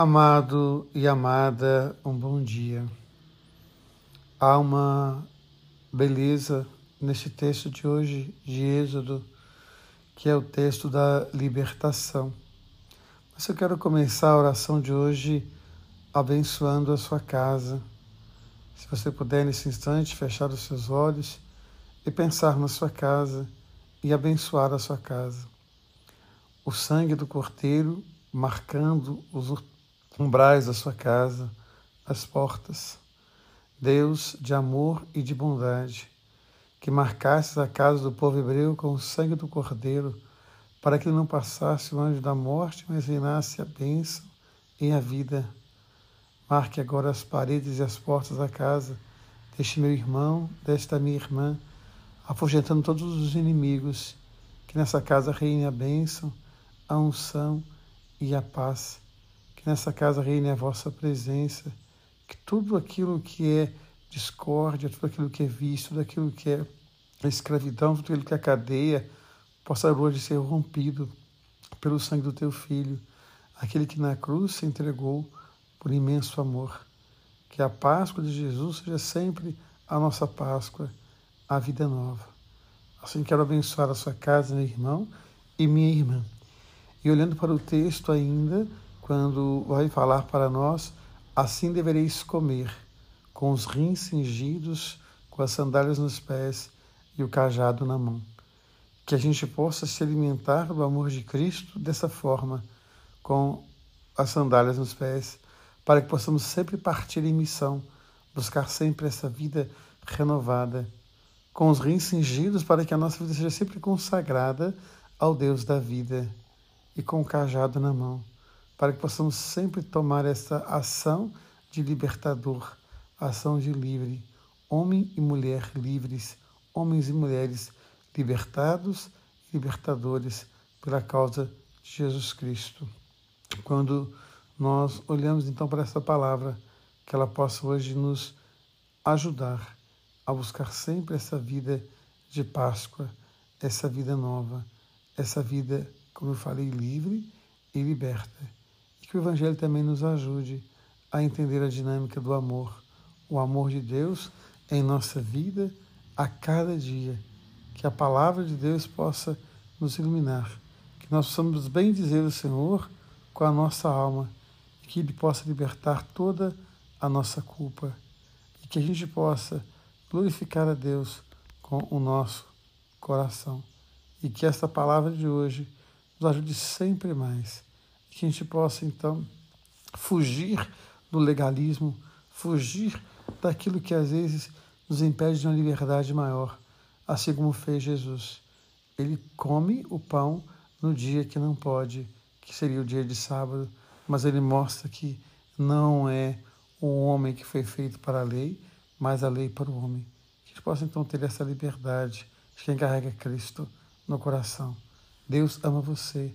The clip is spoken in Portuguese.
Amado e amada, um bom dia. Há uma beleza neste texto de hoje, de Êxodo, que é o texto da libertação. Mas eu quero começar a oração de hoje abençoando a sua casa. Se você puder, nesse instante, fechar os seus olhos e pensar na sua casa e abençoar a sua casa. O sangue do Cordeiro marcando os umbrais da sua casa, as portas. Deus de amor e de bondade, que marcasses a casa do povo hebreu com o sangue do Cordeiro, para que não passasse o anjo da morte, mas reinasse a bênção e a vida. Marque agora as paredes e as portas da casa deste meu irmão, desta minha irmã, afugentando todos os inimigos, que nessa casa reine a bênção, a unção e a paz nessa casa reine a vossa presença, que tudo aquilo que é discórdia, tudo aquilo que é vício, tudo aquilo que é escravidão, tudo aquilo que é cadeia, possa hoje ser rompido pelo sangue do teu Filho, aquele que na cruz se entregou por imenso amor. Que a Páscoa de Jesus seja sempre a nossa Páscoa, a vida nova. Assim quero abençoar a sua casa, meu irmão e minha irmã. E olhando para o texto ainda, quando vai falar para nós: assim devereis comer, com os rins cingidos, com as sandálias nos pés e o cajado na mão. Que a gente possa se alimentar do amor de Cristo dessa forma, com as sandálias nos pés, para que possamos sempre partir em missão, buscar sempre essa vida renovada, com os rins cingidos, para que a nossa vida seja sempre consagrada ao Deus da vida e com o cajado na mão para que possamos sempre tomar essa ação de libertador, ação de livre, homem e mulher livres, homens e mulheres libertados e libertadores pela causa de Jesus Cristo. Quando nós olhamos então para essa palavra, que ela possa hoje nos ajudar a buscar sempre essa vida de Páscoa, essa vida nova, essa vida, como eu falei, livre e liberta que o Evangelho também nos ajude a entender a dinâmica do amor, o amor de Deus em nossa vida a cada dia. Que a palavra de Deus possa nos iluminar, que nós possamos bem dizer o Senhor com a nossa alma que Ele possa libertar toda a nossa culpa e que a gente possa glorificar a Deus com o nosso coração. E que esta palavra de hoje nos ajude sempre mais que a gente possa então fugir do legalismo, fugir daquilo que às vezes nos impede de uma liberdade maior, assim como fez Jesus. Ele come o pão no dia que não pode, que seria o dia de sábado, mas ele mostra que não é o homem que foi feito para a lei, mas a lei para o homem. Que a gente possa então ter essa liberdade de quem carrega Cristo no coração. Deus ama você.